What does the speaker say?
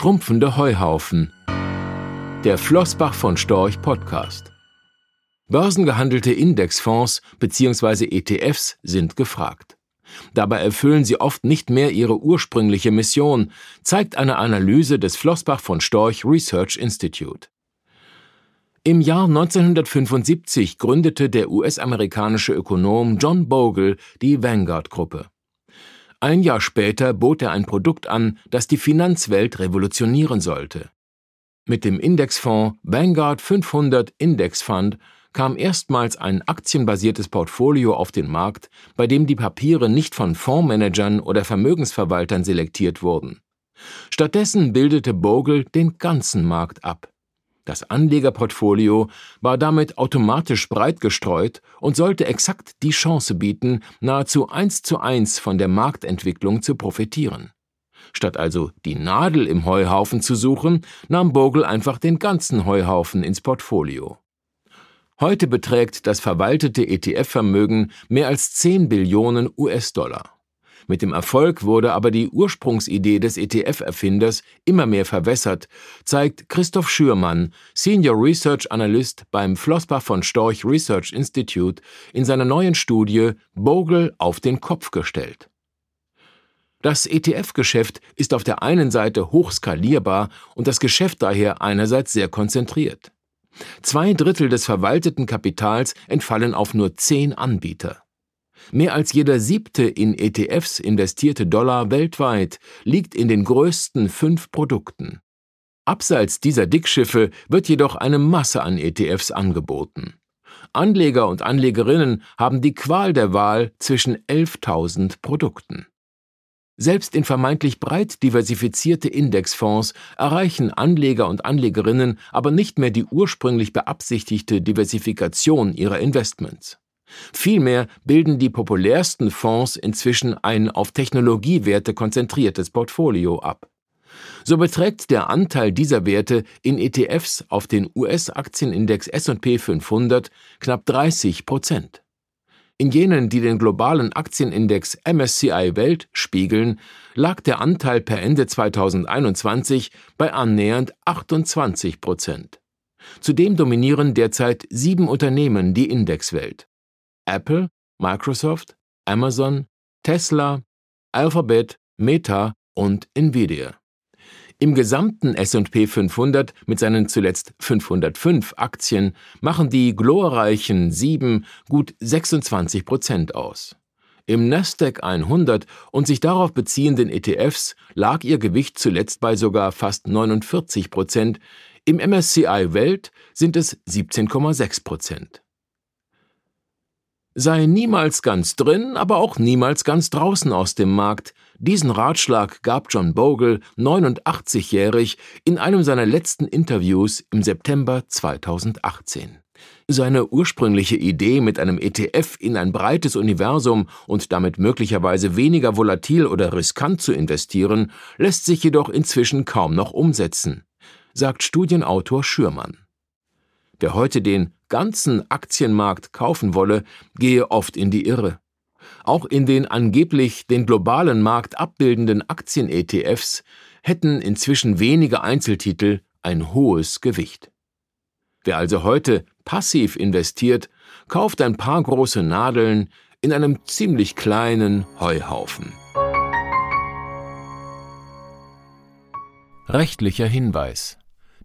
Schrumpfende Heuhaufen. Der Flossbach von Storch Podcast. Börsengehandelte Indexfonds bzw. ETFs sind gefragt. Dabei erfüllen sie oft nicht mehr ihre ursprüngliche Mission, zeigt eine Analyse des Flossbach von Storch Research Institute. Im Jahr 1975 gründete der US-amerikanische Ökonom John Bogle die Vanguard-Gruppe. Ein Jahr später bot er ein Produkt an, das die Finanzwelt revolutionieren sollte. Mit dem Indexfonds Vanguard 500 Index Fund kam erstmals ein aktienbasiertes Portfolio auf den Markt, bei dem die Papiere nicht von Fondsmanagern oder Vermögensverwaltern selektiert wurden. Stattdessen bildete Bogle den ganzen Markt ab. Das Anlegerportfolio war damit automatisch breit gestreut und sollte exakt die Chance bieten, nahezu eins zu eins von der Marktentwicklung zu profitieren. Statt also die Nadel im Heuhaufen zu suchen, nahm Bogle einfach den ganzen Heuhaufen ins Portfolio. Heute beträgt das verwaltete ETF-Vermögen mehr als 10 Billionen US-Dollar. Mit dem Erfolg wurde aber die Ursprungsidee des ETF-Erfinders immer mehr verwässert, zeigt Christoph Schürmann, Senior Research Analyst beim Flossbach von Storch Research Institute, in seiner neuen Studie Bogle auf den Kopf gestellt. Das ETF-Geschäft ist auf der einen Seite hochskalierbar und das Geschäft daher einerseits sehr konzentriert. Zwei Drittel des verwalteten Kapitals entfallen auf nur zehn Anbieter. Mehr als jeder siebte in ETFs investierte Dollar weltweit liegt in den größten fünf Produkten. Abseits dieser Dickschiffe wird jedoch eine Masse an ETFs angeboten. Anleger und Anlegerinnen haben die Qual der Wahl zwischen 11.000 Produkten. Selbst in vermeintlich breit diversifizierte Indexfonds erreichen Anleger und Anlegerinnen aber nicht mehr die ursprünglich beabsichtigte Diversifikation ihrer Investments. Vielmehr bilden die populärsten Fonds inzwischen ein auf Technologiewerte konzentriertes Portfolio ab. So beträgt der Anteil dieser Werte in ETFs auf den US-Aktienindex S&P 500 knapp 30 Prozent. In jenen, die den globalen Aktienindex MSCI Welt spiegeln, lag der Anteil per Ende 2021 bei annähernd 28 Prozent. Zudem dominieren derzeit sieben Unternehmen die Indexwelt. Apple, Microsoft, Amazon, Tesla, Alphabet, Meta und Nvidia. Im gesamten S&P 500 mit seinen zuletzt 505 Aktien machen die glorreichen sieben gut 26 Prozent aus. Im Nasdaq 100 und sich darauf beziehenden ETFs lag ihr Gewicht zuletzt bei sogar fast 49 Prozent, im MSCI Welt sind es 17,6 Prozent sei niemals ganz drin, aber auch niemals ganz draußen aus dem Markt. Diesen Ratschlag gab John Bogle, 89-jährig, in einem seiner letzten Interviews im September 2018. Seine ursprüngliche Idee, mit einem ETF in ein breites Universum und damit möglicherweise weniger volatil oder riskant zu investieren, lässt sich jedoch inzwischen kaum noch umsetzen, sagt Studienautor Schürmann. Wer heute den ganzen Aktienmarkt kaufen wolle, gehe oft in die Irre. Auch in den angeblich den globalen Markt abbildenden Aktien-ETFs hätten inzwischen wenige Einzeltitel ein hohes Gewicht. Wer also heute passiv investiert, kauft ein paar große Nadeln in einem ziemlich kleinen Heuhaufen. Rechtlicher Hinweis